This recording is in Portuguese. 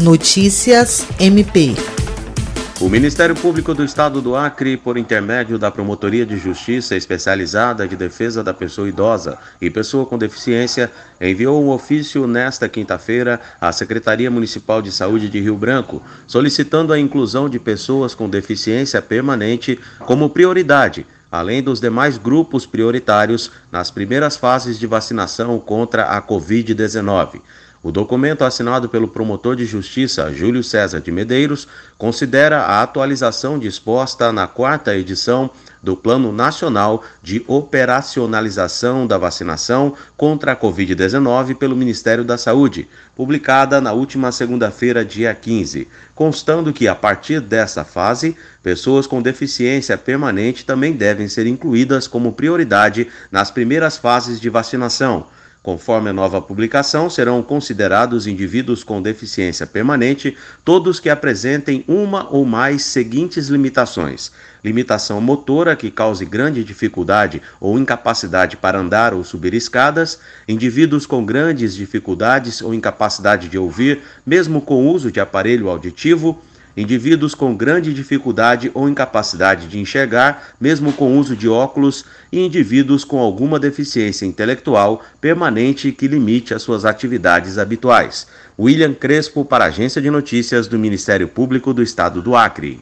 Notícias MP. O Ministério Público do Estado do Acre, por intermédio da Promotoria de Justiça Especializada de Defesa da Pessoa Idosa e Pessoa com Deficiência, enviou um ofício nesta quinta-feira à Secretaria Municipal de Saúde de Rio Branco, solicitando a inclusão de pessoas com deficiência permanente como prioridade além dos demais grupos prioritários nas primeiras fases de vacinação contra a Covid-19. O documento assinado pelo promotor de justiça Júlio César de Medeiros considera a atualização disposta na quarta edição do Plano Nacional de Operacionalização da Vacinação contra a Covid-19 pelo Ministério da Saúde, publicada na última segunda-feira, dia 15, constando que, a partir dessa fase, pessoas com deficiência permanente também devem ser incluídas como prioridade nas primeiras fases de vacinação. Conforme a nova publicação, serão considerados indivíduos com deficiência permanente todos que apresentem uma ou mais seguintes limitações: limitação motora que cause grande dificuldade ou incapacidade para andar ou subir escadas, indivíduos com grandes dificuldades ou incapacidade de ouvir, mesmo com uso de aparelho auditivo indivíduos com grande dificuldade ou incapacidade de enxergar, mesmo com uso de óculos, e indivíduos com alguma deficiência intelectual permanente que limite as suas atividades habituais. William Crespo, para a Agência de Notícias do Ministério Público do Estado do Acre.